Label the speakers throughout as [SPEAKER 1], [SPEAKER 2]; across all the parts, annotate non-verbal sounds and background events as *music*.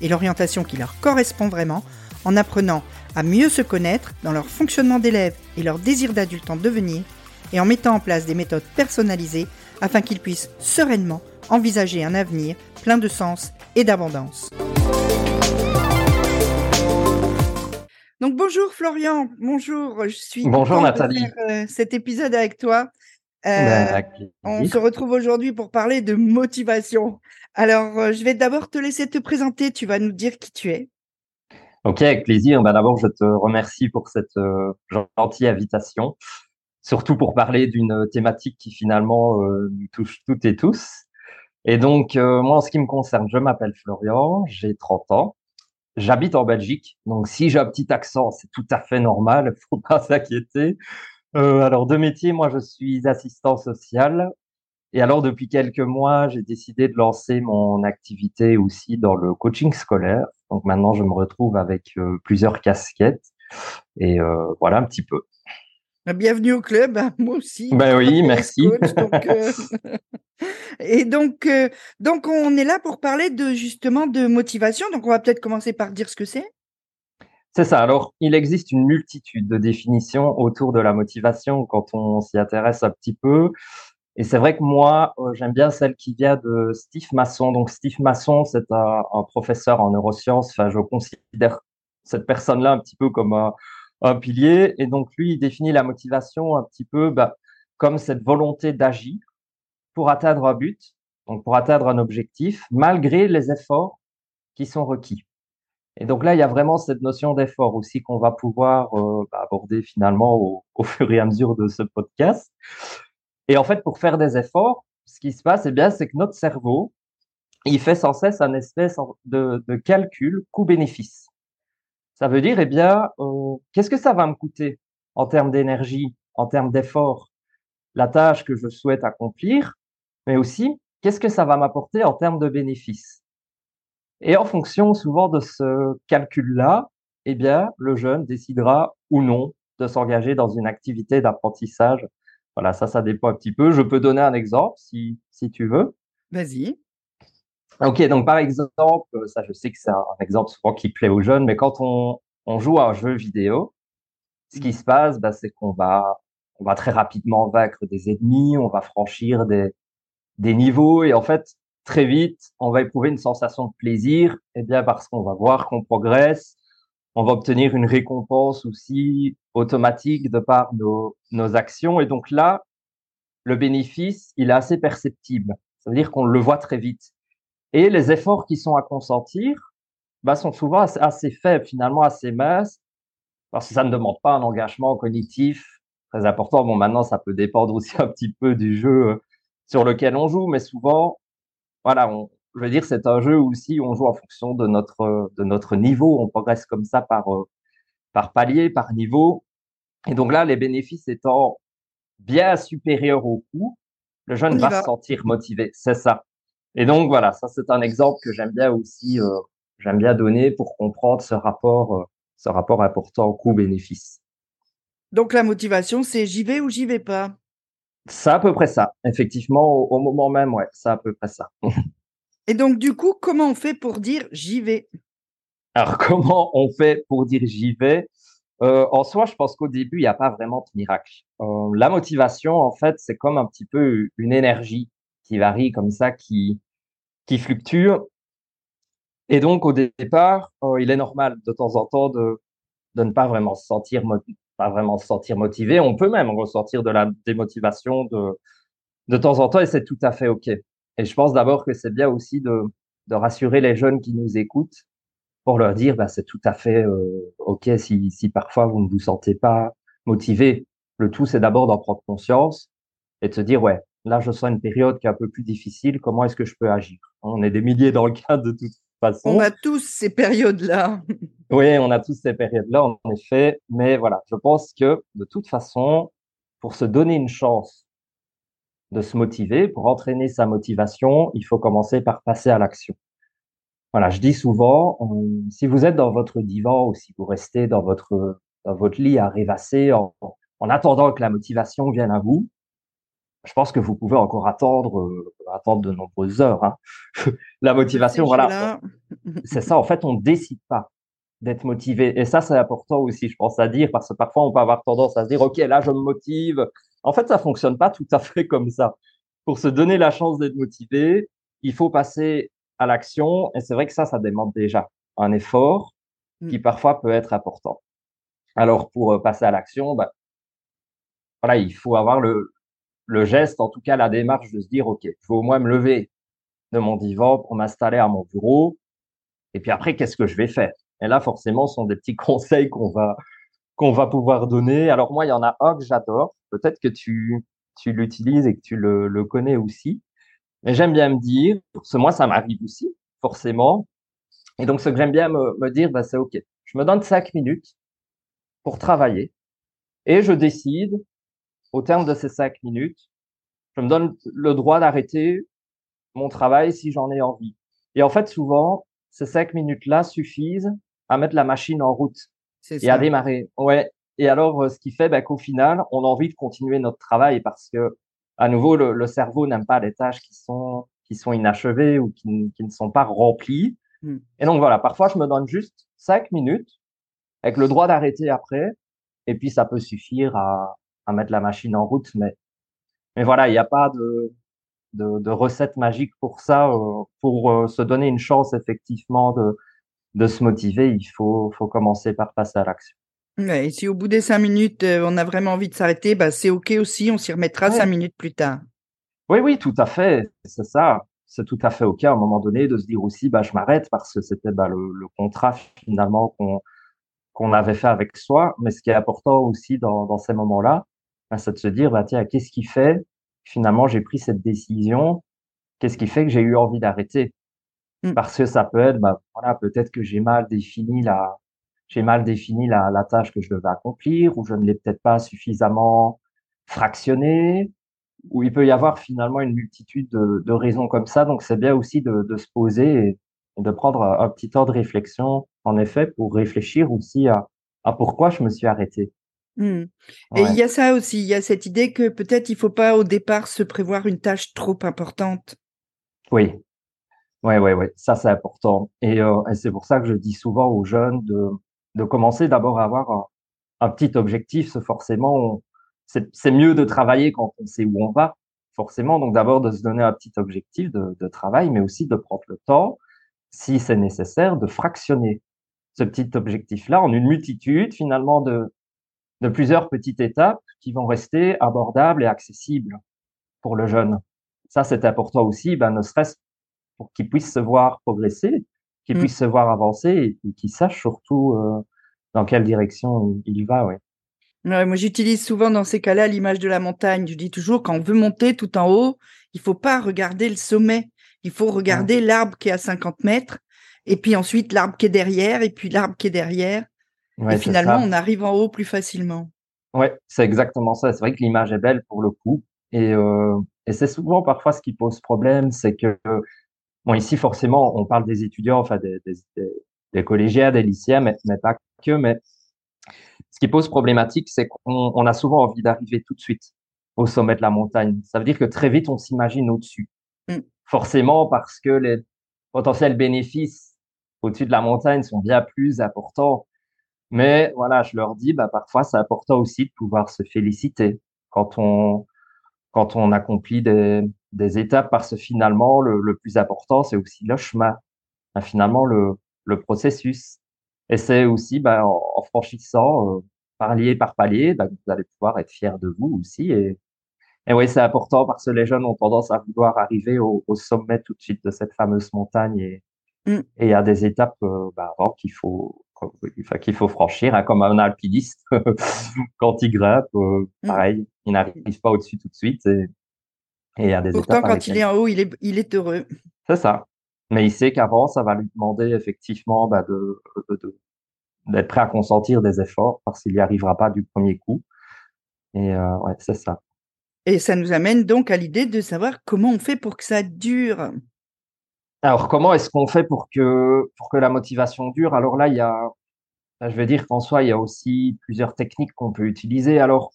[SPEAKER 1] et l'orientation qui leur correspond vraiment en apprenant à mieux se connaître dans leur fonctionnement d'élève et leur désir d'adulte en devenir et en mettant en place des méthodes personnalisées afin qu'ils puissent sereinement envisager un avenir plein de sens et d'abondance. Donc bonjour Florian, bonjour, je suis
[SPEAKER 2] bonjour Nathalie.
[SPEAKER 1] De faire, euh, cet épisode avec toi. Euh, on se retrouve aujourd'hui pour parler de motivation. Alors, euh, je vais d'abord te laisser te présenter. Tu vas nous dire qui tu es.
[SPEAKER 2] Ok, avec plaisir. Ben, d'abord, je te remercie pour cette euh, gentille invitation, surtout pour parler d'une thématique qui finalement euh, nous touche toutes et tous. Et donc, moi, en ce qui me concerne, je m'appelle Florian, j'ai 30 ans, j'habite en Belgique. Donc, si j'ai un petit accent, c'est tout à fait normal, *laughs* faut pas s'inquiéter. alors, de métier, moi, je suis assistant social et alors, depuis quelques mois, j'ai décidé de lancer mon activité aussi dans le coaching scolaire. Donc maintenant, je me retrouve avec euh, plusieurs casquettes. Et euh, voilà un petit peu.
[SPEAKER 1] Bienvenue au club, hein, *laughs* moi aussi.
[SPEAKER 2] Ben oui, *laughs* merci.
[SPEAKER 1] Euh, *laughs* et donc, donc, on est là pour parler de justement de motivation. Donc, on va peut-être commencer par dire ce que c'est.
[SPEAKER 2] C'est ça. Alors, il existe une multitude de définitions autour de la motivation quand on s'y intéresse un petit peu. Et c'est vrai que moi, euh, j'aime bien celle qui vient de Steve Masson. Donc, Steve Masson, c'est un, professeur en neurosciences. Enfin, je considère cette personne-là un petit peu comme un, pilier. Et donc, lui, il définit la motivation un petit peu bah, comme cette volonté d'agir pour atteindre un but, donc pour atteindre un objectif, malgré les efforts qui sont requis. Et donc là, il y a vraiment cette notion d'effort aussi qu'on va pouvoir euh, bah, aborder finalement au, fur et à mesure de ce podcast. Et en fait, pour faire des efforts, ce qui se passe, eh bien, c'est que notre cerveau, il fait sans cesse un espèce de, calcul coût-bénéfice. Ça veut dire, eh bien, qu'est-ce que ça va me coûter en termes d'énergie, en termes d'effort, la tâche que je souhaite accomplir, mais aussi, qu'est-ce que ça va m'apporter en termes de bénéfices? Et en fonction souvent de ce calcul-là, eh bien, le jeune décidera ou non de s'engager dans une activité d'apprentissage voilà, ça, ça dépend un petit peu. Je peux donner un exemple si, si tu veux.
[SPEAKER 1] Vas-y.
[SPEAKER 2] Ok, donc par exemple, ça je sais que c'est un exemple souvent qui plaît aux jeunes, mais quand on, on joue à un jeu vidéo, ce qui se passe, bah, c'est qu'on va, on va très rapidement vaincre des ennemis, on va franchir des, des niveaux et en fait, très vite, on va éprouver une sensation de plaisir, et eh bien parce qu'on va voir qu'on progresse, on va obtenir une récompense aussi automatique de par nos, nos actions. Et donc là, le bénéfice, il est assez perceptible. Ça veut dire qu'on le voit très vite. Et les efforts qui sont à consentir bah, sont souvent assez, faibles, finalement assez minces, parce que ça ne demande pas un engagement cognitif très important. Bon, maintenant, ça peut dépendre aussi *laughs* un petit peu du jeu euh, sur lequel on joue, mais souvent, voilà, on, je veux dire, c'est un jeu aussi où on joue en fonction de notre, de notre niveau. On progresse comme ça par, euh, par palier, par niveau. Et donc là, les bénéfices étant bien supérieurs au coût, le jeune va, se sentir motivé. C'est ça. Et donc voilà, ça c'est un exemple que j'aime bien aussi, euh, j'aime bien donner pour comprendre ce rapport, euh, ce rapport important coût-bénéfice.
[SPEAKER 1] Donc la motivation, c'est j'y vais ou j'y vais pas?
[SPEAKER 2] C'est à peu près ça. Effectivement, au, au moment même, ouais, c'est à peu près ça. *laughs*
[SPEAKER 1] Et donc, du coup, comment on fait pour dire j'y vais
[SPEAKER 2] Alors, *laughs* comment on fait pour dire j'y vais euh, En soi, je pense qu'au début, il n'y a pas vraiment de miracle. Euh, la motivation, en fait, c'est comme un petit peu une énergie qui varie comme ça, qui, qui fluctue. Et donc, au départ, euh, il est normal de temps en temps de, de ne pas vraiment se sentir pas vraiment se sentir motivé. On peut même ressentir de la démotivation de, de temps en temps et c'est tout à fait OK. Et je pense d'abord que c'est bien aussi de, de, rassurer les jeunes qui nous écoutent pour leur dire, bah, c'est tout à fait euh, OK si, si parfois vous ne vous sentez pas motivé. Le tout, c'est d'abord d'en prendre conscience et de se dire, ouais, là, je sens une période qui est un peu plus difficile. Comment est-ce que je peux agir? On est des milliers dans le cadre de toute façon.
[SPEAKER 1] On a tous ces périodes-là. *laughs*
[SPEAKER 2] oui, on a tous ces périodes-là, en effet. Mais voilà, je pense que de toute façon, pour se donner une chance de se motiver, pour entraîner sa motivation, il faut commencer par passer à l'action. Voilà, je dis souvent, si vous êtes dans votre divan ou si vous restez dans votre dans votre lit à rêvasser en, en attendant que la motivation vienne à vous, je pense que vous pouvez encore attendre, euh, attendre de nombreuses heures. Hein. *laughs* la motivation, voilà, c'est ça. En fait, on décide pas d'être motivé. Et ça, c'est important aussi, je pense, à dire, parce que parfois, on peut avoir tendance à se dire, OK, là, je me motive. En fait, ça fonctionne pas tout à fait *laughs* comme ça. Pour se donner la chance d'être motivé, il faut passer à l'action. Et c'est vrai que ça, ça demande déjà un effort mmh. qui parfois peut être important. Alors, pour euh, passer à l'action, bah, voilà, il faut avoir le, le geste, en tout cas la démarche de se dire, OK, je vais au moins me lever de mon divan pour m'installer à mon bureau. Et puis après, qu'est-ce que je vais faire? Et là, forcément, ce sont des petits *laughs* conseils qu'on va qu'on va pouvoir donner. Alors moi, il y en a un que j'adore. Peut-être que tu tu l'utilises et que tu le, le connais aussi. Mais j'aime bien me dire, parce que moi, ça m'arrive aussi, forcément. Et donc, ce que j'aime bien me, me dire, bah, c'est OK. Je me donne cinq minutes pour travailler et je décide au terme de ces cinq minutes, je me donne le droit d'arrêter mon travail si j'en ai envie. Et en fait, souvent, ces cinq minutes-là suffisent à mettre la machine en route et à démarrer. Ouais. Et alors, euh, ce qui fait ben, qu'au final, on a envie de continuer notre travail parce que, à nouveau, le, cerveau n'aime pas les tâches qui sont qui sont inachevées ou qui, qui ne sont pas remplies. Hmm. Et donc voilà, parfois je me donne juste cinq minutes avec le droit d'arrêter après, et puis ça peut suffire à, à mettre la machine en route. Mais, mais voilà, il n'y a pas de, de, de, recette magique pour ça. Euh, pour euh, se donner une chance effectivement de, de se motiver, il faut, faut commencer par passer à l'action.
[SPEAKER 1] Ouais, et si au bout des cinq minutes, euh, on a vraiment envie de s'arrêter, bah, c'est OK aussi, on s'y remettra cinq minutes plus tard.
[SPEAKER 2] Oui, oui, tout à fait. C'est ça. C'est tout à fait OK à un moment donné de se dire aussi, bah, je m'arrête parce que c'était bah, le, le contrat finalement qu'on qu'on avait fait avec soi. Mais ce qui est important aussi dans, dans ces moments-là, bah, c'est de se dire, bah, tiens, qu'est-ce qui fait finalement j'ai pris cette décision? Qu'est-ce qui fait que j'ai eu envie d'arrêter? Parce que ça peut être, bah, voilà, peut-être que j'ai mal défini la, j'ai mal défini la, la, tâche que je devais accomplir, ou je ne l'ai peut-être pas suffisamment fractionné, ou il peut y avoir finalement une multitude de, de raisons comme ça. Donc c'est bien aussi de, de se poser et, de prendre un, petit temps de réflexion, en effet, pour réfléchir aussi à, à pourquoi je me suis arrêté.
[SPEAKER 1] Mmh. Et il y a ça aussi, il y a cette idée que peut-être il faut pas au départ se prévoir une tâche trop importante.
[SPEAKER 2] Oui, ouais, ouais, ouais, ça c'est important. Et, euh, et c'est pour ça que je dis souvent aux jeunes de, de commencer d'abord à avoir un, un, petit objectif. Forcément, c'est mieux de travailler quand on sait où on va, forcément. Donc d'abord de se donner un petit objectif de, de travail, mais aussi de prendre le temps, si c'est nécessaire, de fractionner ce petit objectif-là en une multitude finalement de, de plusieurs petites étapes qui vont rester abordables et accessibles pour le jeune. Ça, c'est important aussi, ben, ne serait-ce pour qu'il puisse se voir progresser, qu'il mmh. puisse se voir avancer et, qu'il sache surtout euh, dans quelle direction il va. Ouais.
[SPEAKER 1] Ouais, moi, j'utilise souvent dans ces cas-là l'image de la montagne. Je dis toujours, quand on veut monter tout en haut, il faut pas regarder le sommet. Il faut regarder l'arbre qui est à 50 mètres, et puis ensuite l'arbre qui est derrière, et puis l'arbre qui est derrière et finalement, on arrive en haut plus facilement.
[SPEAKER 2] Ouais, c'est exactement ça. C'est vrai que l'image est belle pour le coup. Et, euh, et c'est souvent parfois ce qui pose problème, c'est que, bon, ici, forcément, on parle des étudiants, enfin, des, des, des collégiens, des lycéens, mais, mais, pas que. Mais ce qui pose problématique, c'est qu'on on a souvent envie d'arriver tout de suite au sommet de la montagne. Ça veut dire que très vite, on s'imagine au-dessus. Mmh. Forcément, parce que les potentiels bénéfices au-dessus de la montagne sont bien plus importants mais voilà, je leur dis, bah, parfois, c'est important aussi de pouvoir se féliciter quand on, quand on accomplit des, des étapes, parce que finalement, le, le plus important, c'est aussi le chemin, bah, finalement, le, le processus. Et c'est aussi, bah, en, franchissant, euh, palier par palier, bah, vous allez pouvoir être fier de vous aussi. Et, et oui, c'est important parce que les jeunes ont tendance à vouloir arriver au, au sommet tout de suite de cette fameuse montagne. Et, mmh. et il y a des étapes euh, bah, avant qu'il faut enfin, qu'il faut franchir, hein, comme un alpiniste *laughs* quand il grimpe, euh, mm. pareil, il n'arrive pas au-dessus tout de suite. Et,
[SPEAKER 1] et il y a des Pourtant, quand il est en haut, il est, il est heureux.
[SPEAKER 2] C'est ça. Mais il sait qu'avant, ça va lui demander effectivement bah, de, d'être prêt à consentir des efforts parce qu'il n'y arrivera pas du premier coup. Et euh, ouais, c'est ça.
[SPEAKER 1] Et ça nous amène donc à l'idée de savoir comment on fait pour que ça dure.
[SPEAKER 2] Alors, comment est-ce qu'on fait pour que, pour que la motivation dure? Alors là, il y a, je vais dire qu'en soi, il y a aussi plusieurs techniques qu'on peut utiliser. Alors,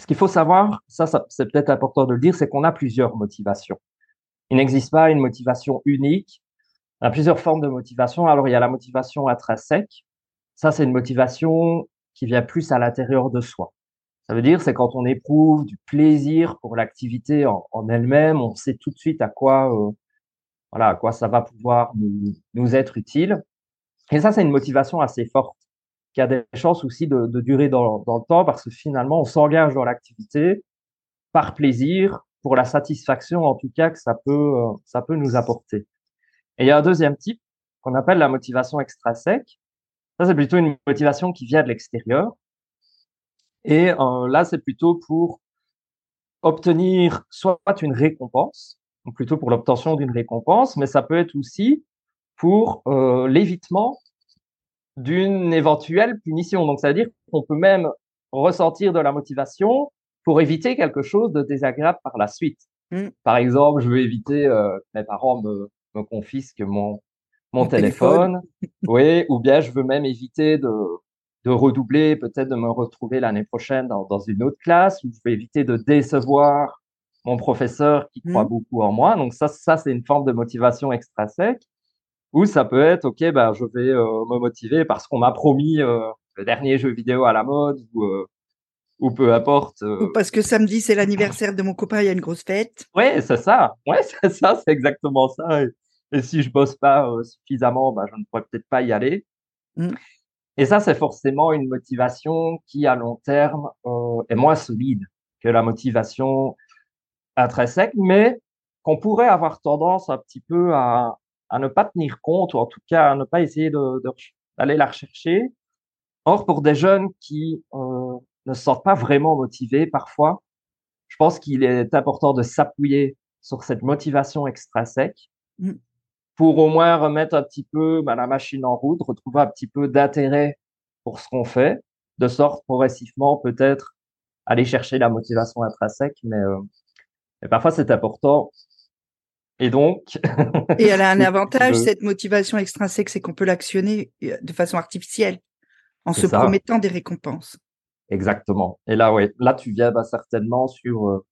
[SPEAKER 2] ce qu'il faut savoir, ça, c'est peut-être important de le dire, c'est qu'on a plusieurs motivations. Il n'existe pas une motivation unique. Y a plusieurs formes de motivation. Alors, il y a la motivation intrinsèque. Ça, c'est une motivation qui vient plus à l'intérieur de soi. Ça veut dire, c'est quand on éprouve du plaisir pour l'activité en, elle-même, on sait tout de suite à quoi, euh, voilà, à quoi ça va pouvoir nous être utile. Et ça, c'est une motivation assez forte, qui a des chances aussi de, durer dans, le temps, parce que finalement, on s'engage dans l'activité par plaisir, pour la satisfaction en tout cas que ça peut, euh, ça peut nous apporter. Et il y a un deuxième type qu'on appelle la motivation extrinsèque. Ça, c'est plutôt une motivation qui vient de l'extérieur. Et euh, là, c'est plutôt pour obtenir soit une récompense, plutôt pour l'obtention d'une récompense, mais ça peut être aussi pour euh, l'évitement d'une éventuelle punition. Donc, ça veut dire qu'on peut même ressentir de la motivation pour éviter quelque chose de désagréable par la suite. Mmh. Par exemple, je veux éviter euh, que mes parents me, me confisquent mon, mon, téléphone. *laughs* oui, ou bien je veux même éviter de, de redoubler, peut-être de me retrouver l'année prochaine dans, dans, une autre classe, ou je veux éviter de décevoir mon professeur qui croit mmh. beaucoup en moi. Donc ça, ça c'est une forme de motivation extrinsèque. Ou ça peut être, ok, ben je vais euh, me motiver parce qu'on m'a promis euh, le dernier jeu vidéo à la mode, ou euh, ou peu importe.
[SPEAKER 1] Ou parce que samedi c'est l'anniversaire de mon copain, il y a une grosse fête.
[SPEAKER 2] Ouais, c'est ça. Ouais, *laughs* c'est ça, c'est exactement ça. Et, si je bosse pas suffisamment, ben, je ne pourrais peut-être pas y aller. Mmh. Et ça, c'est forcément une motivation qui, à long terme, est moins solide que la motivation intrinsèque, mais qu'on pourrait avoir tendance un petit peu à, à ne pas tenir compte, ou en tout cas à ne pas essayer d'aller la rechercher. Or, pour des jeunes qui euh, ne se sentent pas vraiment motivés parfois, je pense qu'il est important de s'appuyer sur cette motivation extrinsèque mmh. pour au moins remettre un petit peu bah, la machine en route, retrouver un petit peu d'intérêt pour ce qu'on fait, de sorte progressivement peut-être aller chercher la motivation intrinsèque, mais, euh, mais parfois c'est important et donc.
[SPEAKER 1] et elle a un *laughs* avantage, cette motivation extrinsèque, c'est qu'on peut l'actionner euh, de façon artificielle, en se promettant des récompenses.
[SPEAKER 2] Exactement. Et là, ouais, là, tu viens bah, certainement sur, euh,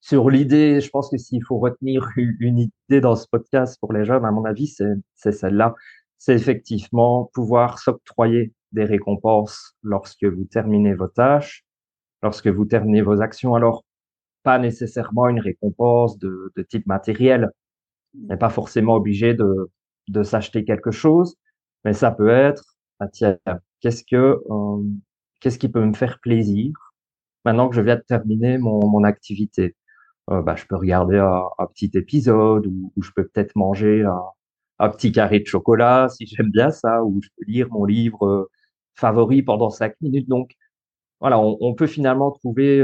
[SPEAKER 2] sur l'idée. Je pense que s'il faut retenir une idée dans ce podcast pour les jeunes, à mon avis, c'est celle-là. C'est effectivement pouvoir s'octroyer des récompenses lorsque vous terminez vos tâches, lorsque vous terminez vos actions. Alors, pas nécessairement une récompense de, type matériel. On n'est pas forcément obligé de, de s'acheter quelque chose, mais ça peut être, ah, tiens, qu'est-ce que, euh, qu'est-ce qui peut me faire plaisir maintenant que je viens de terminer mon, mon activité? Euh, bah, je peux regarder un, petit épisode ou, je peux peut-être manger un, un, petit carré de chocolat si j'aime bien ça, ou je peux lire mon livre euh, favori pendant cinq minutes. Donc voilà, on, peut finalement trouver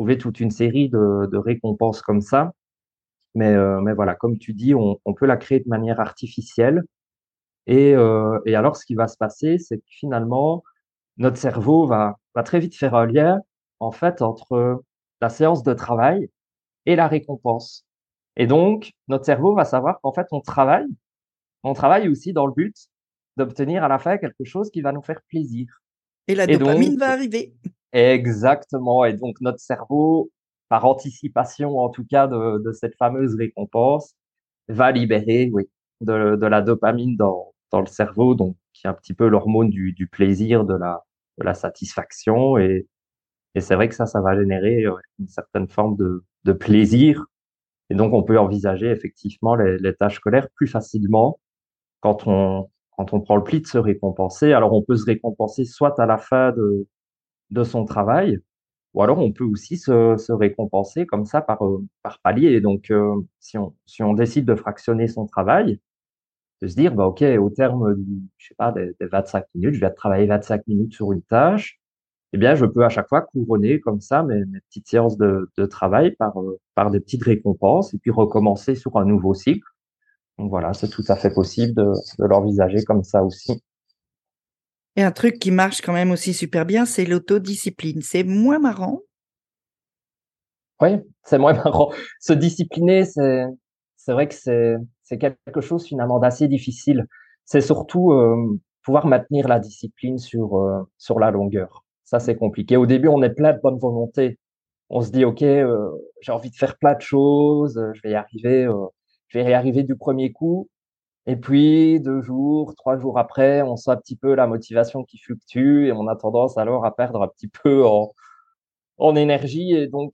[SPEAKER 2] trouver toute une série de, de récompenses comme ça. Mais, euh, mais voilà, comme tu dis, on, on, peut la créer de manière artificielle. Et, euh, et alors, ce qui va se passer, c'est que finalement, notre cerveau va, va très vite faire un lien, en fait, entre la séance de travail et la récompense. Et donc, notre cerveau va savoir qu'en fait, on travaille, on travaille aussi dans le but d'obtenir à la fin quelque chose qui va nous faire plaisir.
[SPEAKER 1] Et la dopamine va arriver.
[SPEAKER 2] Exactement. Et donc, notre cerveau, par anticipation en tout cas de, de cette fameuse récompense, va libérer oui, de, de la dopamine dans, dans le cerveau, donc qui est un petit peu l'hormone du, du plaisir, de la, de la satisfaction. Et, et c'est vrai que ça, ça va générer une certaine forme de, de plaisir. Et donc, on peut envisager effectivement les, les tâches scolaires plus facilement quand on, quand on prend le pli de se récompenser. Alors, on peut se récompenser soit à la fin de, de son travail, ou alors on peut aussi se, se récompenser comme ça par, euh, par palier. Donc, euh, si, on, si on décide de fractionner son travail, de se dire, bah, OK, au terme, je sais pas, des, des 25 minutes, je vais travailler 25 minutes sur une tâche, eh bien, je peux à chaque fois couronner comme ça mes, petites séances de, travail par, euh, par des petites récompenses et puis recommencer sur un nouveau cycle Donc voilà, c'est tout à fait possible de l'envisager comme ça aussi.
[SPEAKER 1] Et un truc qui marche quand même aussi super bien, c'est l'autodiscipline. C'est moins marrant.
[SPEAKER 2] Oui, c'est moins *laughs* marrant. Se discipliner, c'est, vrai que c'est, c'est quelque chose finalement d'assez difficile. C'est surtout euh, pouvoir maintenir la discipline sur, euh, sur la longueur. Ça, c'est compliqué. Au début, on est plein de bonne volonté. On se dit, OK, euh, j'ai envie de faire plein de choses, je vais y arriver, je vais y arriver du premier coup. Et puis, deux jours, trois jours après, on sent un petit peu la motivation qui fluctue et on a tendance alors à perdre un petit *laughs* peu en, en énergie. Et donc,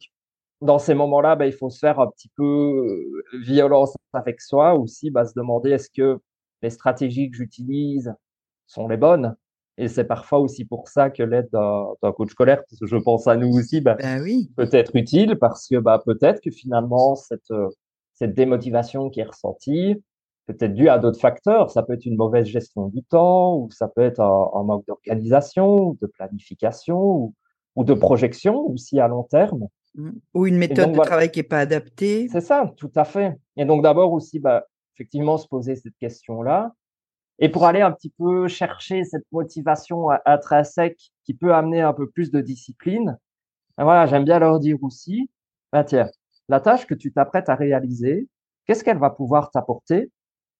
[SPEAKER 2] dans ces moments-là, bah, il faut se faire un petit peu euh, violence avec soi aussi, bah, se demander est-ce que les stratégies que j'utilise sont les bonnes. Et c'est parfois aussi pour ça que l'aide d'un coach scolaire, parce que je pense à nous aussi, bah,
[SPEAKER 1] Ben oui.
[SPEAKER 2] peut être utile parce que bah, peut-être que finalement, cette, euh, cette démotivation qui est ressentie, peut-être due à d'autres facteurs. Ça peut être une mauvaise gestion du temps, ou ça peut être un, un manque d'organisation, de planification, ou, ou de projection aussi à long terme.
[SPEAKER 1] Mmh. Ou une méthode
[SPEAKER 2] donc,
[SPEAKER 1] de
[SPEAKER 2] voilà.
[SPEAKER 1] travail qui n'est pas adaptée.
[SPEAKER 2] C'est ça, tout à fait. Et donc d'abord aussi, bah, effectivement, se poser cette question-là. Et pour aller un petit peu chercher cette motivation intrinsèque qui peut amener un peu plus de discipline, ben voilà, j'aime bien leur dire aussi, ben tiens, la tâche que tu t'apprêtes à réaliser, qu'est-ce qu'elle va pouvoir t'apporter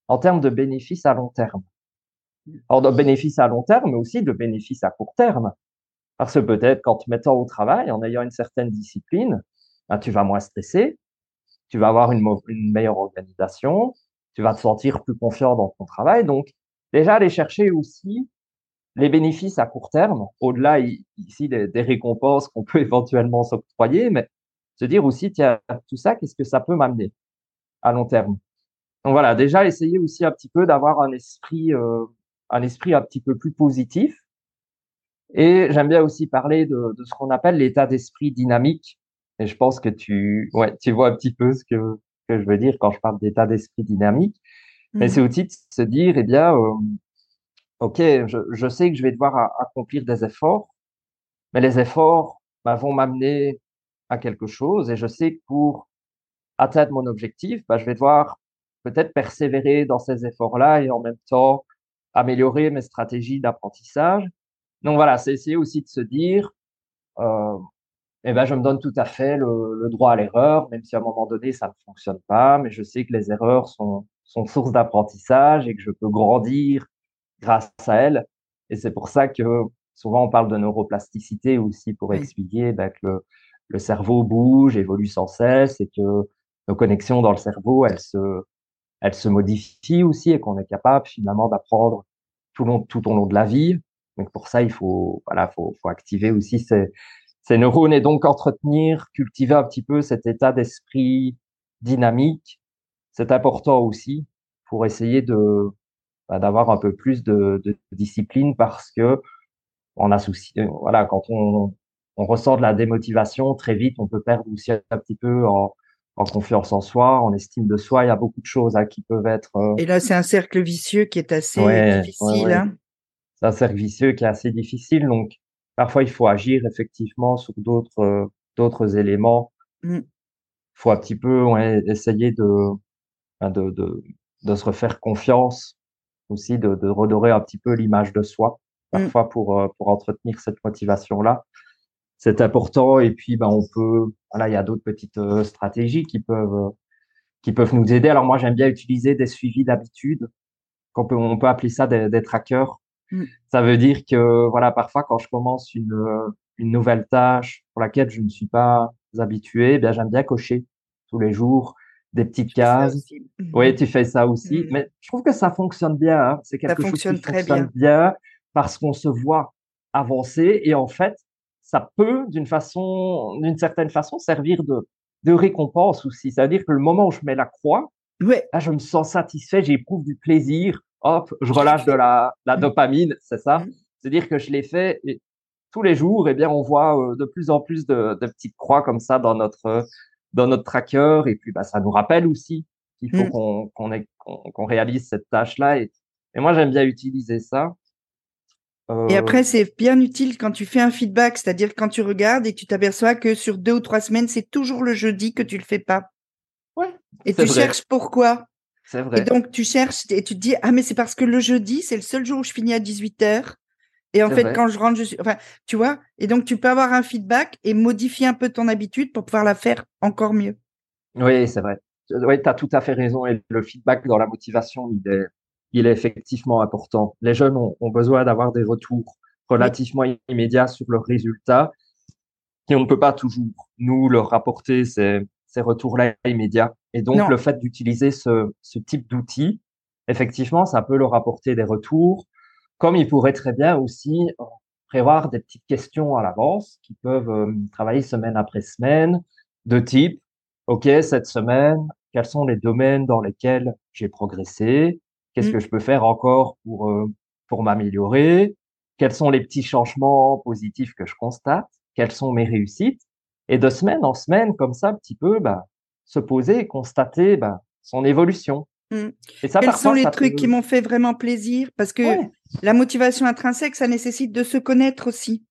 [SPEAKER 2] en termes de bénéfices à long terme? Alors, de bénéfices à long terme, mais aussi de bénéfices à court terme. Parce que peut-être qu'en te mettant au travail, en ayant une certaine discipline, ben, tu vas moins stresser, tu vas avoir une, meilleure organisation, tu vas te sentir plus confiant dans ton travail. Donc, déjà, aller chercher aussi les bénéfices à court terme, au-delà ici des, des récompenses qu'on peut *laughs* éventuellement s'octroyer, mais se dire aussi, tiens, tout ça, qu'est-ce que ça peut m'amener à long terme? Donc voilà, déjà, essayer aussi un petit peu d'avoir un esprit, euh, un esprit un petit peu plus positif. Et j'aime bien aussi parler de, de ce qu'on appelle l'état d'esprit dynamique. Et je pense que tu, ouais, tu vois un petit peu ce que, que je veux dire quand je parle d'état d'esprit dynamique. Mais
[SPEAKER 1] Mhm.
[SPEAKER 2] c'est aussi de se dire, eh bien, euh, OK, je, je sais que je vais devoir a- accomplir des efforts, mais les efforts bah, vont m'amener à quelque chose. Et je sais que pour atteindre mon objectif, bah, je vais devoir peut-être persévérer dans ces efforts-là et en même temps améliorer mes stratégies d'apprentissage. Donc voilà, c'est essayer aussi de se dire, euh, eh ben, je me donne tout à fait le, le droit à l'erreur, même si à un moment donné, ça ne fonctionne pas, mais je sais que les erreurs sont, sont source d'apprentissage et que je peux grandir grâce à elles. Et c'est pour ça que souvent on parle de neuroplasticité aussi pour
[SPEAKER 1] Oui.
[SPEAKER 2] expliquer ben, que le, le cerveau bouge, évolue sans cesse et que nos connexions dans le cerveau, elles se, elles se modifient aussi et qu'on est capable finalement d'apprendre tout, tout au long de la vie. Donc pour ça, il faut, voilà, faut activer aussi ces, ces neurones et donc entretenir, cultiver un petit peu cet état d'esprit dynamique. C'est important aussi pour essayer de bah, d'avoir un peu plus de, de discipline parce que on a souci, euh, voilà, quand on, on ressent de la démotivation, très vite, on peut perdre aussi un petit peu en, en confiance en soi, en estime de soi. Il y a beaucoup de choses hein, qui peuvent être. euh,
[SPEAKER 1] Et là, c'est un cercle vicieux qui est assez
[SPEAKER 2] Ouais,
[SPEAKER 1] difficile.
[SPEAKER 2] ouais, ouais.
[SPEAKER 1] hein.
[SPEAKER 2] c'est un cercle vicieux qui est assez difficile. Donc, parfois, il faut agir effectivement sur d'autres euh, d'autres éléments.
[SPEAKER 1] Mm.
[SPEAKER 2] Il faut un petit peu essayer de, ben, de, de, de se refaire confiance, aussi de, de redorer un petit peu l'image de soi,
[SPEAKER 1] Mm.
[SPEAKER 2] parfois pour, euh, pour entretenir cette motivation-là. C'est important. Et puis, ben, on peut, voilà, il y a d'autres petites euh, stratégies qui peuvent, euh, qui peuvent nous aider. Alors, moi, j'aime bien utiliser des suivis d'habitude. On peut, on peut appeler ça des, des trackers.
[SPEAKER 1] Mm.
[SPEAKER 2] Ça veut dire que, voilà, parfois, quand je commence une, euh, une nouvelle tâche pour laquelle je ne suis pas habitué, eh bien, j'aime bien cocher tous les jours des petites
[SPEAKER 1] ça
[SPEAKER 2] cases.
[SPEAKER 1] aussi.
[SPEAKER 2] Oui, tu fais ça aussi.
[SPEAKER 1] Mhm.
[SPEAKER 2] Mais je trouve que ça fonctionne bien. hein. C'est quelque chose
[SPEAKER 1] fonctionne
[SPEAKER 2] qui
[SPEAKER 1] très
[SPEAKER 2] fonctionne bien parce qu'on se voit avancer et en fait, ça peut, d'une façon, d'une certaine façon, servir de, de récompense aussi. C'est-à-dire que le moment où je mets la croix,
[SPEAKER 1] Ouais,
[SPEAKER 2] là, je me sens satisfait, j'éprouve du plaisir. Hop, je relâche de la, la
[SPEAKER 1] Mm.
[SPEAKER 2] dopamine, c'est ça.
[SPEAKER 1] Mm.
[SPEAKER 2] C'est-à-dire que je l'ai fait et tous les jours, eh bien, on voit euh, de plus en plus de, de petites croix comme ça dans notre, dans notre tracker. Et puis, bah, ça nous rappelle aussi qu'il faut
[SPEAKER 1] Mm.
[SPEAKER 2] qu'on qu'on ait- qu'on qu'on réalise cette tâche-là. Et, et moi, j'aime bien utiliser ça. Euh,
[SPEAKER 1] Et après, c'est bien utile quand tu fais un feedback, c'est-à-dire quand tu regardes et tu t'aperçois que sur deux ou trois semaines, c'est toujours le jeudi que tu le fais pas.
[SPEAKER 2] Ouais,
[SPEAKER 1] Et tu
[SPEAKER 2] vrai.
[SPEAKER 1] cherches pourquoi.
[SPEAKER 2] C'est vrai.
[SPEAKER 1] Et donc, tu cherches et tu te dis, ah, mais c'est parce que le jeudi, c'est le seul jour où je finis à 18h. Et en fait, quand je rentre, je suis. Enfin, tu vois, et donc tu peux avoir un feedback et modifier un peu ton habitude pour pouvoir la faire encore mieux.
[SPEAKER 2] Oui, c'est vrai. Oui, tu as tout à fait raison. Et le feedback dans la motivation, il est, il est effectivement important. Les jeunes ont, besoin d'avoir des retours relativement immédiats sur leurs résultats et on ne peut pas toujours nous leur rapporter ces, ces retours-là immédiats. Et donc, le fait d'utiliser ce, ce type d'outil, effectivement, ça peut leur apporter des retours, comme il pourrait très bien aussi euh, prévoir des petites questions à l'avance qui peuvent euh, travailler semaine après semaine de type, OK, cette semaine, quels sont les domaines dans lesquels j'ai progressé? Qu'est-ce mmh. que je peux faire encore pour, euh, pour m'améliorer? Quels sont les petits changements positifs que je constate? Quelles sont mes réussites? Et de semaine en semaine, comme ça, un petit peu, bah, se poser et constater bah, son évolution.
[SPEAKER 1] Mmh. Et ça, Quels sont les trucs qui m'ont fait vraiment plaisir? Parce que la motivation intrinsèque, ça nécessite de se connaître aussi.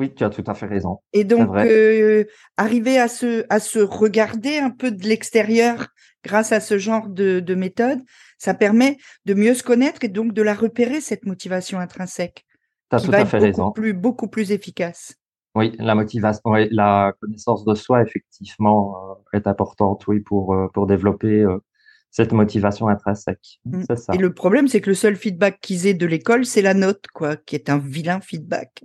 [SPEAKER 2] Oui, tu as tout à fait raison.
[SPEAKER 1] Et donc, euh, arriver à se, à se regarder un peu de l'extérieur grâce à ce genre de, de méthode, ça permet de mieux se connaître et donc de la repérer, cette motivation intrinsèque.
[SPEAKER 2] Tu as tout à fait
[SPEAKER 1] beaucoup
[SPEAKER 2] raison.
[SPEAKER 1] Plus, beaucoup plus efficace.
[SPEAKER 2] Oui, la motivation, la connaissance de soi, effectivement, euh, est importante, oui, pour, euh, pour développer cette motivation intrinsèque.
[SPEAKER 1] Mmh. C'est ça. Et le problème, c'est que le seul feedback qu'ils aient de l'école, c'est la note, quoi, qui est un vilain feedback.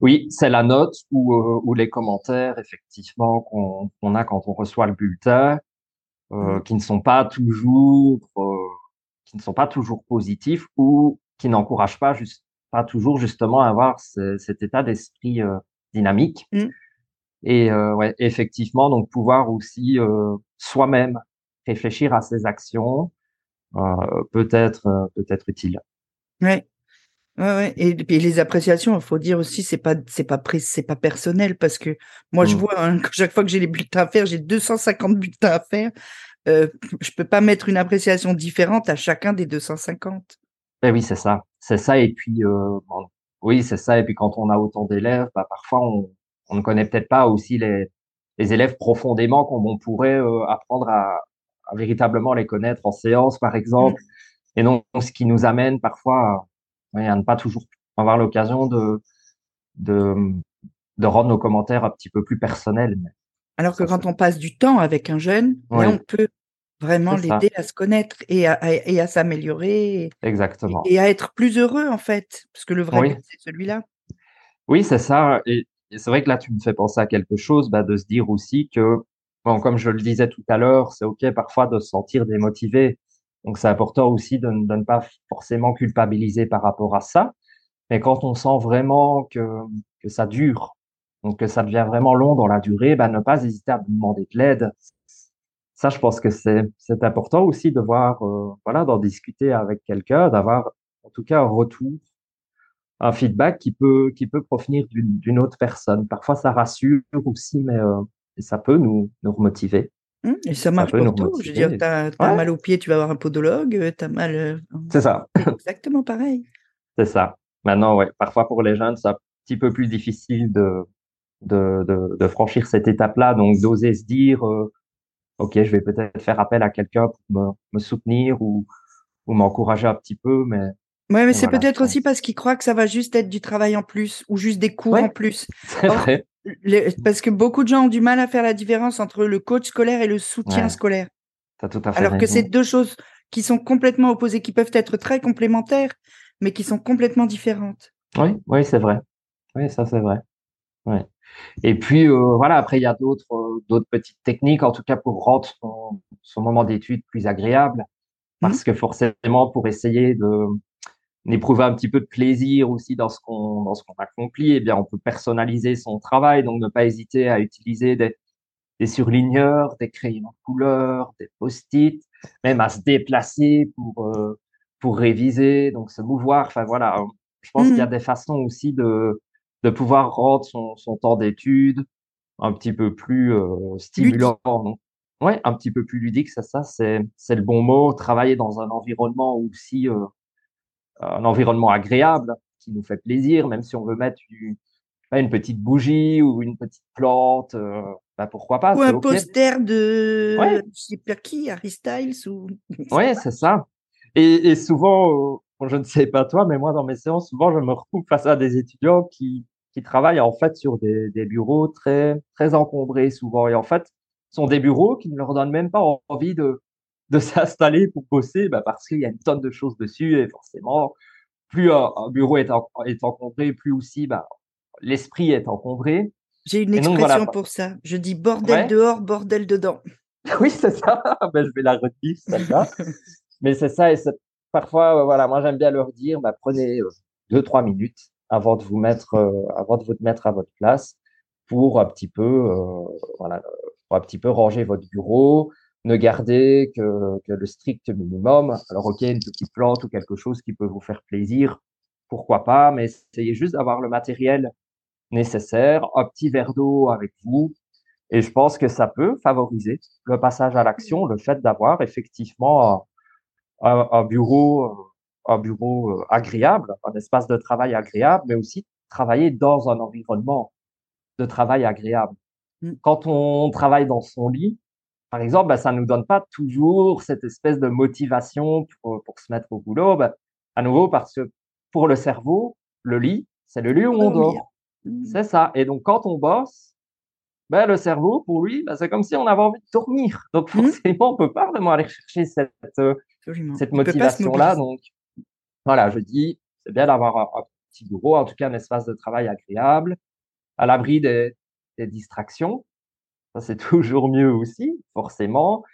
[SPEAKER 2] Oui, c'est la note ou, euh, ou les commentaires, effectivement, qu'on a quand on reçoit le bulletin, euh, mmh. qui ne sont pas toujours, euh, qui ne sont pas toujours positifs ou qui n'encouragent pas, juste, pas toujours justement à avoir cet état d'esprit dynamique. Mmh. Et ouais, effectivement, donc pouvoir aussi soi-même réfléchir à ses actions peut être peut-être utile.
[SPEAKER 1] Ouais. Ouais, ouais. Et, les appréciations, il faut dire aussi, c'est pas, c'est pas, c'est pas personnel parce que moi, je mmh. vois, hein, *laughs* chaque fois que j'ai les bulletins à faire, j'ai 250 bulletins à faire. Euh, je peux pas mettre une appréciation différente à chacun des 250.
[SPEAKER 2] Ben oui, c'est ça. C'est ça. Et puis, euh, oui, c'est ça. Et puis, quand on a autant d'élèves, bah, parfois, on, on ne connaît peut-être pas aussi les, les élèves profondément comme on pourrait euh, apprendre à, à, véritablement les connaître en séance, par exemple. Mmh. Et donc, ce qui nous amène parfois à ne pas toujours avoir l'occasion de, de, de rendre nos commentaires un petit peu plus personnels.
[SPEAKER 1] Alors que quand on passe du temps avec un jeune, on peut vraiment l'aider à se connaître et à, et à s'améliorer.
[SPEAKER 2] Exactement.
[SPEAKER 1] Et, à être plus heureux, en fait, parce que le vrai c'est celui-là.
[SPEAKER 2] Oui, c'est ça. Et, c'est vrai que là, tu me fais penser à quelque chose, bah, de se dire aussi que, bon, comme je le disais tout à l'heure, c'est OK parfois de se sentir démotivé. Donc c'est important aussi de, ne pas forcément culpabiliser par rapport à ça. Mais quand on sent vraiment que, ça dure, donc que ça devient vraiment long dans la durée, ben, ne pas hésiter à demander de l'aide. Ça, je pense que c'est important aussi de voir, euh, voilà, d'en discuter avec quelqu'un, d'avoir en tout cas un retour, un feedback qui peut qui peut provenir d'une autre personne. Parfois, ça rassure aussi, mais euh, ça peut nous remotiver.
[SPEAKER 1] Mmh, et ça marche pour tout. Je veux dire, tu as, mal au pied, tu vas avoir un podologue, euh, tu as mal. Euh,
[SPEAKER 2] c'est ça. *laughs*
[SPEAKER 1] Exactement pareil.
[SPEAKER 2] C'est ça. Maintenant, ouais, parfois pour les jeunes, c'est un petit peu plus difficile de, de, de, franchir cette étape-là. Donc, d'oser se dire, euh, OK, je vais peut-être faire appel à quelqu'un pour me, me, soutenir ou, ou m'encourager un petit peu, mais.
[SPEAKER 1] Ouais, mais c'est peut-être aussi parce qu'ils croient que ça va juste être du travail en plus ou juste des cours en plus. *laughs*
[SPEAKER 2] C'est vrai
[SPEAKER 1] parce que beaucoup de gens ont du mal à faire la différence entre le coach scolaire et le soutien scolaire.
[SPEAKER 2] tout à fait
[SPEAKER 1] Alors que c'est deux choses qui sont complètement opposées, qui peuvent être très complémentaires, mais qui sont complètement différentes.
[SPEAKER 2] Oui, oui, c'est vrai. Oui, ça c'est vrai. Oui. Et puis euh, voilà, après il y a d'autres euh, d'autres petites techniques, en tout cas pour rendre son, moment d'étude plus agréable, mmh. parce que forcément pour essayer de éprouver un petit peu de plaisir aussi dans ce qu'on dans ce qu'on accomplit, eh bien on peut personnaliser son travail, donc ne pas hésiter à utiliser des, des surligneurs, des crayons de couleur, des post-it, même à se déplacer pour euh, pour réviser, donc se mouvoir. Enfin voilà, je pense qu'il y a mmh. des façons aussi de de pouvoir rendre son, son temps d'étude un petit peu plus euh, stimulant. ouais, un petit peu plus ludique, ça, ça c'est c'est le bon mot. Travailler dans un environnement aussi euh, un environnement agréable qui nous fait plaisir, même si on veut mettre une petite bougie ou une petite plante, bah, pourquoi pas.
[SPEAKER 1] Ou un poster de,
[SPEAKER 2] ouais.
[SPEAKER 1] je sais pas qui, Harry Styles ou. *laughs*
[SPEAKER 2] Oui, c'est ça. Et, et souvent, je ne sais pas toi, mais moi, dans mes séances, souvent, je me retrouve face à des étudiants qui, qui travaillent en fait sur des, des bureaux très, très encombrés souvent. Et en fait, ce sont des bureaux qui ne leur donnent même pas envie de, de s'installer pour bosser bah parce qu'il y a une tonne de choses dessus et forcément, plus un, bureau est, est encombré, plus aussi bah, l'esprit est encombré.
[SPEAKER 1] J'ai une expression pour ça. Je dis bordel dehors, bordel dedans. *laughs*
[SPEAKER 2] Oui, c'est ça. *laughs* ben, je vais la retenir, celle-là. *laughs* Mais c'est ça. Et parfois, euh, voilà, moi, j'aime bien leur dire, bah, prenez euh, deux, trois minutes avant de vous mettre, euh, avant de vous mettre à votre place pour un petit peu, voilà, pour un petit peu ranger votre bureau, ne garder que, que, le strict minimum. Alors, OK, une petite plante ou quelque chose qui peut vous faire plaisir, pourquoi pas, mais essayez juste d'avoir le matériel nécessaire, un petit verre d'eau avec vous. Et je pense que ça peut favoriser le passage à l'action, le fait d'avoir effectivement un, un, bureau, un bureau euh, agréable, un espace de travail agréable, mais aussi travailler dans un environnement de travail agréable. Mmh. Quand on travaille dans son lit, par exemple, bah, ça ne nous donne pas toujours cette espèce de motivation pour, pour se mettre au boulot. Bah, à nouveau, parce que pour le cerveau, le lit, c'est le lieu où on dort. Mmh. C'est ça. Et donc, quand on bosse, ben, le cerveau, pour lui, ben, c'est comme si on avait envie de dormir. Donc, mmh. forcément, on peut pas vraiment aller chercher cette, euh, cette motivation-là. Donc, voilà, je dis, c'est bien d'avoir un, petit bureau, en tout cas un espace de travail agréable, à l'abri des, des distractions. Ça, c'est *laughs* toujours mieux aussi, forcément.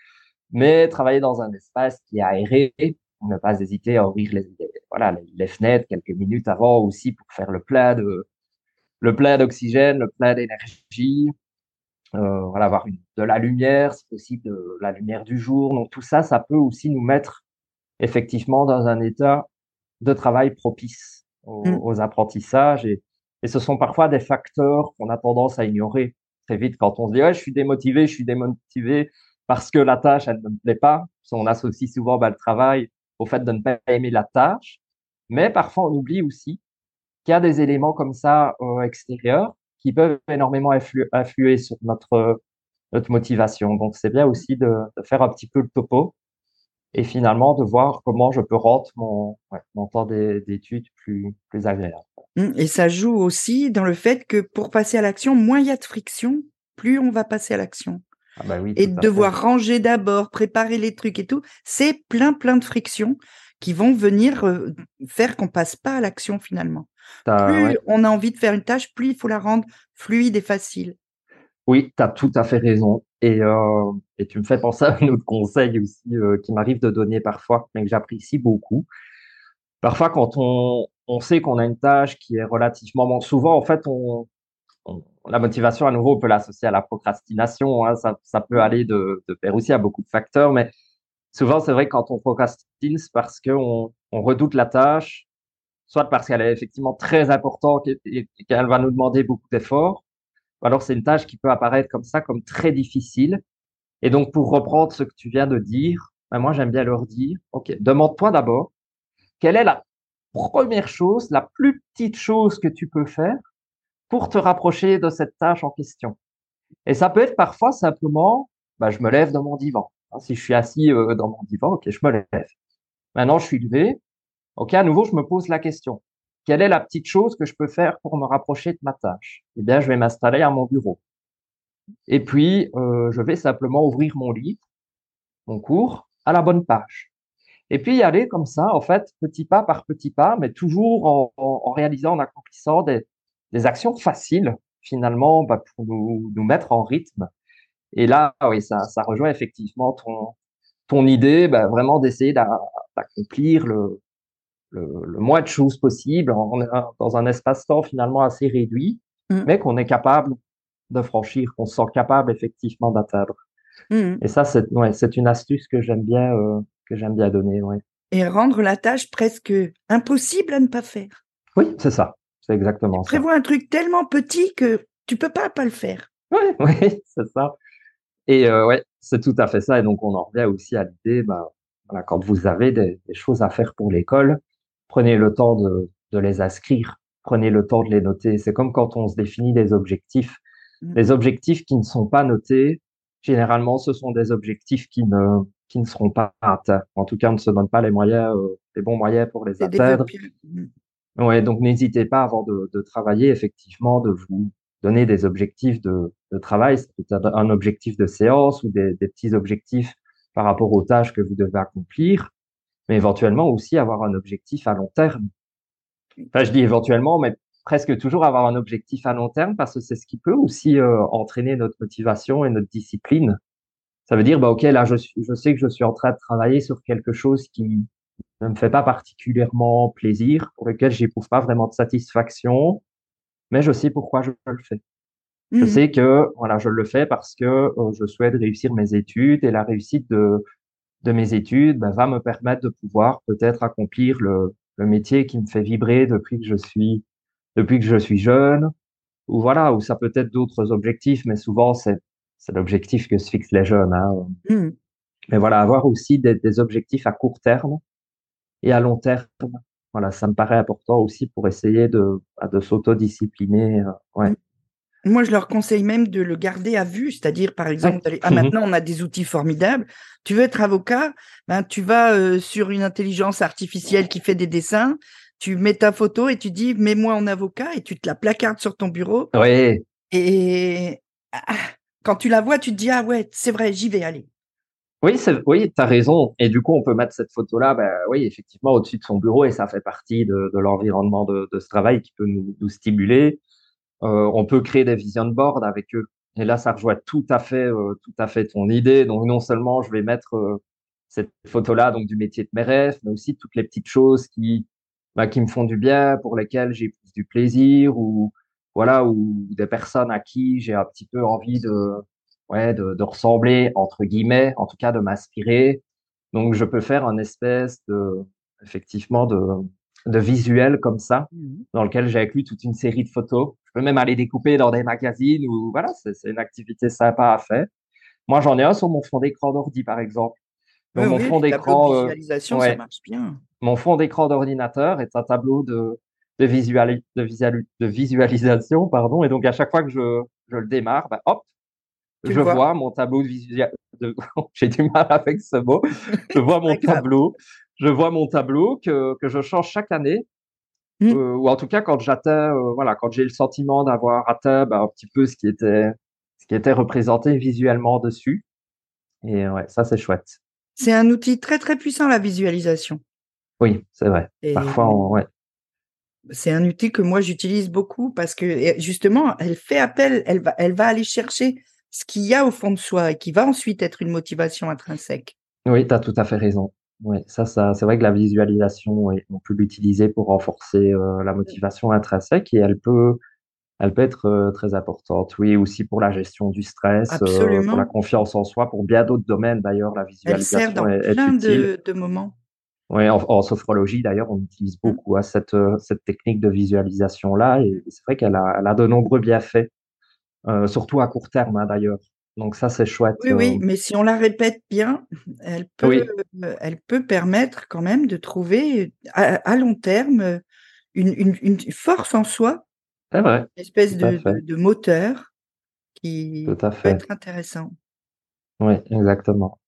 [SPEAKER 2] Mais travailler dans un espace qui est aéré, ne pas hésiter à ouvrir les, voilà, les, fenêtres quelques minutes avant aussi pour faire le plein de, le plein d'oxygène, le plein d'énergie. Euh, voilà, avoir une, de la lumière, c'est possible de la lumière du jour. Donc tout ça, ça peut aussi nous mettre effectivement dans un état de travail propice aux, mmh. aux apprentissages. Et, et, ce sont parfois des facteurs qu'on a tendance à ignorer très vite quand on se dit ouais, je suis démotivé, je suis démotivé parce que la tâche elle ne me plaît pas. On associe souvent bah, le travail au fait de ne pas aimer la tâche, mais parfois on oublie aussi qu'il y a des éléments comme ça euh, extérieurs qui peuvent énormément influer sur notre motivation. Donc c'est bien aussi de, faire un petit peu le topo et finalement de voir comment je peux rendre mon, temps d'études plus agréable.
[SPEAKER 1] Mmh, et ça joue aussi dans le fait que pour passer à l'action, moins il y a de friction, plus on va passer à l'action.
[SPEAKER 2] Ah bah oui,
[SPEAKER 1] et devoir ranger d'abord, préparer les trucs et tout, c'est plein plein de frictions qui vont venir euh, faire qu'on passe pas à l'action finalement. Plus on a envie de faire une tâche, plus il faut la rendre fluide et facile.
[SPEAKER 2] Oui, tu as tout à fait raison. Et, euh, et tu me fais penser *laughs* à un autre conseil aussi euh, qui m'arrive de donner parfois, mais que j'apprécie beaucoup. Parfois, quand on, on sait qu'on a une tâche qui est relativement... souvent, en fait, la motivation, à nouveau, on peut l'associer à la procrastination. Hein, ça, peut aller de, de pair aussi à beaucoup de facteurs, mais souvent, c'est vrai que quand on procrastine, c'est parce qu'on on redoute la tâche, soit parce qu'elle est effectivement très importante et qu'elle va nous demander beaucoup d'efforts, alors c'est une tâche qui peut apparaître comme ça, comme très difficile. Et donc, pour reprendre ce que tu viens de dire, ben moi, j'aime bien leur dire, OK, demande-toi d'abord, quelle est la première chose, la plus petite chose que tu peux faire pour te rapprocher de cette tâche en question. Et ça peut être parfois simplement, ben, je me lève dans mon divan. Si je suis assis euh, dans mon divan, OK, je me lève. Maintenant, je suis levé. OK, à nouveau, je me pose la question quelle est la petite chose que je peux faire pour me rapprocher de ma tâche? Eh bien, je vais m'installer à mon bureau. Et puis, euh, je vais simplement ouvrir mon livre, mon cours, à la bonne page. Et puis y aller comme ça, en fait, petit pas par petit pas, mais toujours en, en, réalisant, en accomplissant des, des, actions faciles, finalement, bah, pour nous, nous, mettre en rythme. Et là, oui, ça, ça rejoint effectivement ton, ton idée, bah, vraiment d'essayer d'accomplir le, le, le, moins de choses possible en, dans un espace-temps finalement assez réduit, mmh. mais qu'on est capable de franchir, qu'on se sent capable effectivement d'atteindre. Mmh. Et ça, c'est ouais, c'est une astuce que j'aime bien euh, que j'aime bien donner. Ouais.
[SPEAKER 1] Et rendre la tâche presque impossible à ne pas faire.
[SPEAKER 2] Oui, c'est ça. C'est exactement
[SPEAKER 1] tu Prévois un truc tellement petit que tu peux pas pas le faire.
[SPEAKER 2] Oui, *laughs* oui, c'est ça. Et euh, ouais, c'est tout à fait ça. Et donc on en revient aussi à l'idée, bah, voilà, quand vous avez des, des choses à faire pour l'école, prenez le temps de, de les inscrire prenez le temps de les noter. C'est comme quand on se définit des objectifs.
[SPEAKER 1] Mm.
[SPEAKER 2] Les objectifs qui ne sont pas notés, généralement, ce sont des objectifs qui ne, qui ne seront pas atteints. En tout cas, on ne se donne pas les moyens, euh, les bons moyens pour les atteindre. Ouais, donc n'hésitez pas avant de, de travailler, effectivement, de vous donner des objectifs de, de travail, peut-être un objectif de séance ou des, des petits objectifs par rapport aux tâches que vous devez accomplir, mais éventuellement aussi avoir un objectif à long terme. Enfin, je dis éventuellement, mais presque toujours avoir un objectif à long terme parce que c'est ce qui peut aussi euh, entraîner notre motivation et notre discipline. Ça veut dire, bah, OK, là, je, je sais que je suis en train de travailler sur quelque chose qui ne me fait pas particulièrement plaisir, pour lequel j'éprouve pas vraiment de satisfaction, mais je sais pourquoi je le fais. Je
[SPEAKER 1] Mm.
[SPEAKER 2] sais que voilà, je le fais parce que euh, je souhaite réussir mes études et la réussite de, de mes études ben, va me permettre de pouvoir peut-être accomplir le, le métier qui me fait vibrer depuis que je suis depuis que je suis jeune ou voilà ou ça peut être d'autres objectifs mais souvent c'est c'est l'objectif que se fixent les jeunes hein.
[SPEAKER 1] Mm.
[SPEAKER 2] mais voilà avoir aussi des, des objectifs à court terme et à long terme voilà ça me paraît important aussi pour essayer de de s'autodiscipliner euh, ouais
[SPEAKER 1] Moi, je leur conseille même de le garder à vue, c'est-à-dire, par exemple, ah, maintenant, on a des outils formidables. Tu veux être avocat, ben, tu vas euh, sur une intelligence artificielle qui fait des dessins, tu mets ta photo et tu dis, mets-moi en avocat et tu te la placardes sur ton bureau.
[SPEAKER 2] ouais
[SPEAKER 1] Et ah, quand tu la vois, tu te dis, ah ouais, c'est vrai, j'y vais aller.
[SPEAKER 2] Oui, oui, t'as raison. Et du coup, on peut mettre cette photo-là, ben, oui, effectivement, au-dessus de son bureau, et ça fait partie de, l'environnement de, ce travail qui peut nous, stimuler. Euh, on peut créer des vision boards avec eux. Et là, ça rejoint tout à fait, euh, tout à fait ton idée. Donc, non seulement je vais mettre euh, cette photo-là, donc du métier de mes rêves, mais aussi toutes les petites choses qui, bah, qui me font du bien, pour lesquelles j'ai du plaisir, ou voilà, ou des personnes à qui j'ai un petit peu envie de, ouais, de, de ressembler, entre guillemets, en tout cas de m'inspirer. Donc, je peux faire un espèce de, effectivement, de, de visuel comme ça,
[SPEAKER 1] Mhm.
[SPEAKER 2] dans lequel j'ai inclus toute une série de photos. Je peux même aller découper dans des magazines ou voilà, c'est une activité sympa à faire. Moi, j'en ai un sur mon fond d'écran d'ordi, par exemple. Donc, mon
[SPEAKER 1] oui,
[SPEAKER 2] fond d'écran, euh,
[SPEAKER 1] visualisation,
[SPEAKER 2] ouais.
[SPEAKER 1] ça marche bien.
[SPEAKER 2] mon fond d'écran d'ordinateur est un tableau de, de, visuali- de, visuali- de visualisation, pardon. Et donc, à chaque fois que je, je le démarre, bah, hop,
[SPEAKER 1] Tu
[SPEAKER 2] je
[SPEAKER 1] vois.
[SPEAKER 2] vois mon tableau de visualisation. *laughs* J'ai du mal avec ce mot. Je vois *laughs* mon tableau. Je vois mon tableau que, que je change chaque année.
[SPEAKER 1] Mm.
[SPEAKER 2] Euh, ou en tout cas, quand j'atteins, euh, voilà, quand j'ai le sentiment d'avoir atteint bah, un petit peu ce qui était, ce qui était représenté visuellement dessus. Et ouais, ça, c'est chouette.
[SPEAKER 1] C'est un outil très, très puissant, la visualisation.
[SPEAKER 2] Oui, c'est vrai.
[SPEAKER 1] Et
[SPEAKER 2] Parfois, on- ouais.
[SPEAKER 1] C'est un outil que moi, j'utilise beaucoup parce que justement, elle fait appel, elle va, elle va aller chercher ce qu'il y a au fond de soi et qui va ensuite être une motivation intrinsèque.
[SPEAKER 2] Oui, tu as tout à fait raison. Oui, ça, ça, c'est vrai que la visualisation, oui, on peut l'utiliser pour renforcer euh, la motivation intrinsèque et elle peut, elle peut être euh, très importante. Oui, aussi pour la gestion du stress, euh, pour la confiance en soi, pour bien d'autres domaines d'ailleurs, la
[SPEAKER 1] Elle sert
[SPEAKER 2] visualisation
[SPEAKER 1] dans
[SPEAKER 2] est, est
[SPEAKER 1] plein
[SPEAKER 2] utile.
[SPEAKER 1] de, de moments.
[SPEAKER 2] Oui, en, en sophrologie d'ailleurs, on utilise
[SPEAKER 1] Mm.
[SPEAKER 2] beaucoup hein, cette, euh, cette technique de visualisation-là et c'est vrai qu'elle a, elle a de nombreux bienfaits, euh, surtout à court terme hein, d'ailleurs. Donc ça, c'est chouette.
[SPEAKER 1] Oui, oui,
[SPEAKER 2] euh,
[SPEAKER 1] mais si on la répète bien, elle peut,
[SPEAKER 2] Oui.
[SPEAKER 1] euh, elle peut permettre quand même de trouver à, à long terme une, une, une force en soi,
[SPEAKER 2] vrai,
[SPEAKER 1] une espèce de,
[SPEAKER 2] fait.
[SPEAKER 1] de, de moteur qui
[SPEAKER 2] tout à
[SPEAKER 1] peut être intéressant.
[SPEAKER 2] Oui, exactement.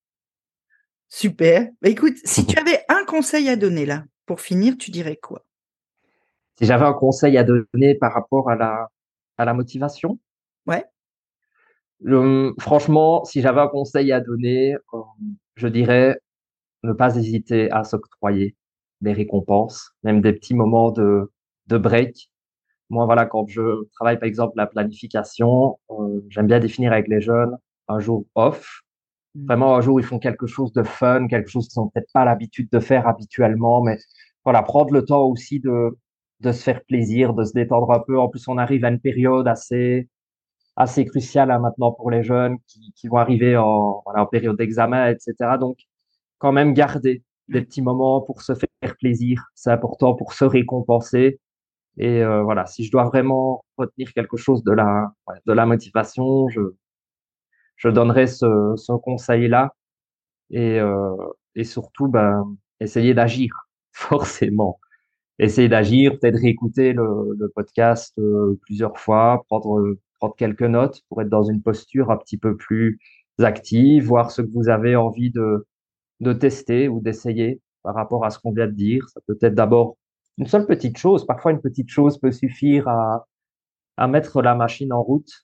[SPEAKER 1] Super. Bah, écoute, si tu *laughs* avais un conseil à donner là, pour finir, tu dirais quoi?
[SPEAKER 2] Si j'avais un conseil à donner par rapport à la, à la motivation,
[SPEAKER 1] Ouais.
[SPEAKER 2] franchement, si j'avais un conseil à donner, euh, je dirais ne pas hésiter à s'octroyer des récompenses, même des petits moments de, de break. Moi, voilà, quand je travaille par exemple la planification, euh, j'aime bien définir avec les jeunes un jour off.
[SPEAKER 1] Mm.
[SPEAKER 2] Vraiment un jour ils font quelque chose de fun, quelque chose qu'ils n'ont peut-être pas l'habitude de faire habituellement, mais voilà, prendre le temps aussi de, de se faire plaisir, de se détendre un peu. En plus, on arrive à une période assez, assez cruciale hein, maintenant pour les jeunes qui, qui vont arriver en, voilà, en période d'examen, etc. Donc, quand même garder des
[SPEAKER 1] Ouais.
[SPEAKER 2] petits moments pour se faire plaisir. C'est important pour se récompenser. Et euh, voilà, si je dois vraiment retenir quelque chose de la, de la motivation, je, je donnerais ce, conseil-là. Et, euh, et surtout, ben, essayer d'agir, *laughs* forcément. essayer d'agir, peut-être réécouter le, podcast euh, plusieurs fois, prendre, prendre quelques notes pour être dans une posture un petit peu plus active, voir ce que vous avez envie de, de tester ou d'essayer par rapport à ce qu'on vient de dire. Ça peut être d'abord une seule petite chose. Parfois, une petite chose peut suffire à, à mettre la machine en route.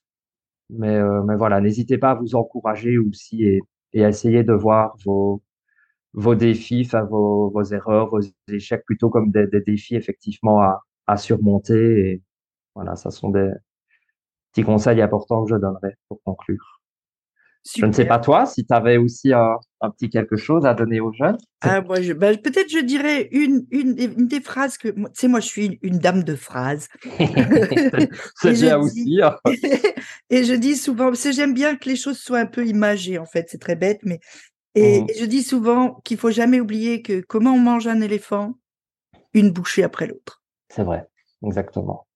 [SPEAKER 2] Mais, euh, mais voilà, n'hésitez pas à vous encourager aussi et, et essayer de voir vos, vos défis, enfin, vos, vos erreurs, vos échecs plutôt comme des, des défis effectivement à, à surmonter. Et voilà, ça sont des petits conseils importants que je donnerais pour conclure. Je ne sais pas toi, si tu avais aussi un, un, petit quelque chose à donner aux jeunes.
[SPEAKER 1] Ah, moi, je, ben, peut-être je dirais une, une, une, des phrases que, tu sais, moi, je suis une, une dame de phrases. *laughs* *laughs*
[SPEAKER 2] C'est bien aussi. Hein. *laughs*
[SPEAKER 1] et je dis souvent, parce que j'aime bien que les choses soient un peu imagées, en fait, c'est très bête, mais et, mmh. et je dis souvent qu'il faut jamais oublier que comment on mange un éléphant, une bouchée après l'autre.
[SPEAKER 2] C'est vrai, exactement.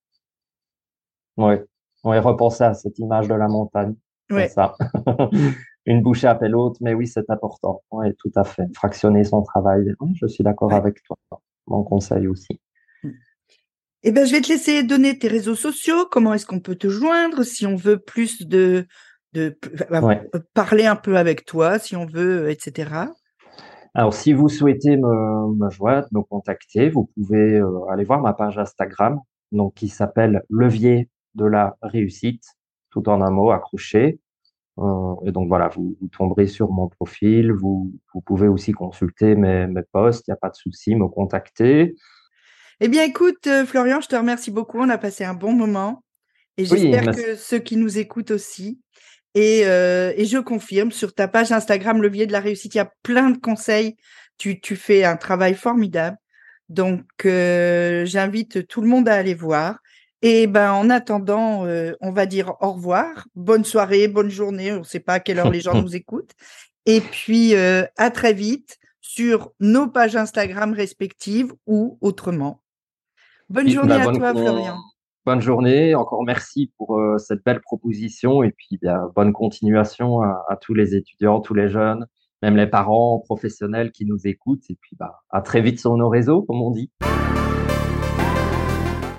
[SPEAKER 2] Oui, on est repensé à cette image de la montagne. Ouais. ça. *laughs* Une bouchée après l'autre, mais oui, c'est important. Oui, tout à fait. Fractionner son travail. Je suis d'accord ouais. avec toi. Mon conseil aussi.
[SPEAKER 1] Eh ben, je vais te laisser donner tes réseaux sociaux. Comment est-ce qu'on peut te joindre si on veut plus de, de ouais. parler un peu avec toi, si on veut, etc.
[SPEAKER 2] Alors, si vous souhaitez me, me joindre, me contacter, vous pouvez euh, aller voir ma page Instagram, donc qui s'appelle Levier de la réussite tout en un mot accroché. Euh, et donc voilà, vous, vous, tomberez sur mon profil. Vous, vous pouvez aussi consulter mes, mes posts. Il n'y a pas de souci, me contacter.
[SPEAKER 1] Eh bien, écoute, euh, Florian, je te remercie beaucoup. On a passé un bon moment. Et j'espère oui, que ceux qui nous écoutent aussi. Et, euh, et, je confirme, sur ta page Instagram, Levier de la réussite, il y a plein de conseils. Tu, tu fais un travail formidable. Donc, euh, j'invite tout le monde à aller voir. Et ben en attendant, euh, on va dire au revoir, bonne soirée, bonne journée. On ne sait pas à quelle heure les gens *laughs* nous écoutent. Et puis euh, à très vite sur nos pages Instagram respectives ou autrement. Bonne journée bah, bonne, à toi, Florian.
[SPEAKER 2] Bonne journée. Encore merci pour euh, cette belle proposition et puis bien, bonne continuation à, à, tous les étudiants, tous les jeunes, même les parents professionnels qui nous écoutent. Et puis bah, à très vite sur nos réseaux, comme on dit.